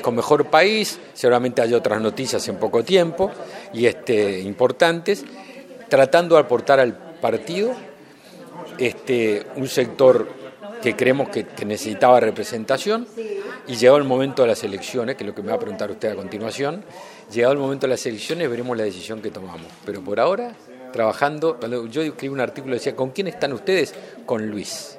Con Mejor País, seguramente hay otras noticias en poco tiempo y este, importantes, tratando de aportar al partido este, un sector que creemos que, que, necesitaba representación y llegado el momento de las elecciones, que es lo que me va a preguntar usted a continuación, llegado el momento de las elecciones veremos la decisión que tomamos. Pero por ahora, trabajando, yo escribí un artículo decía, ¿con quién están ustedes? Con Luis.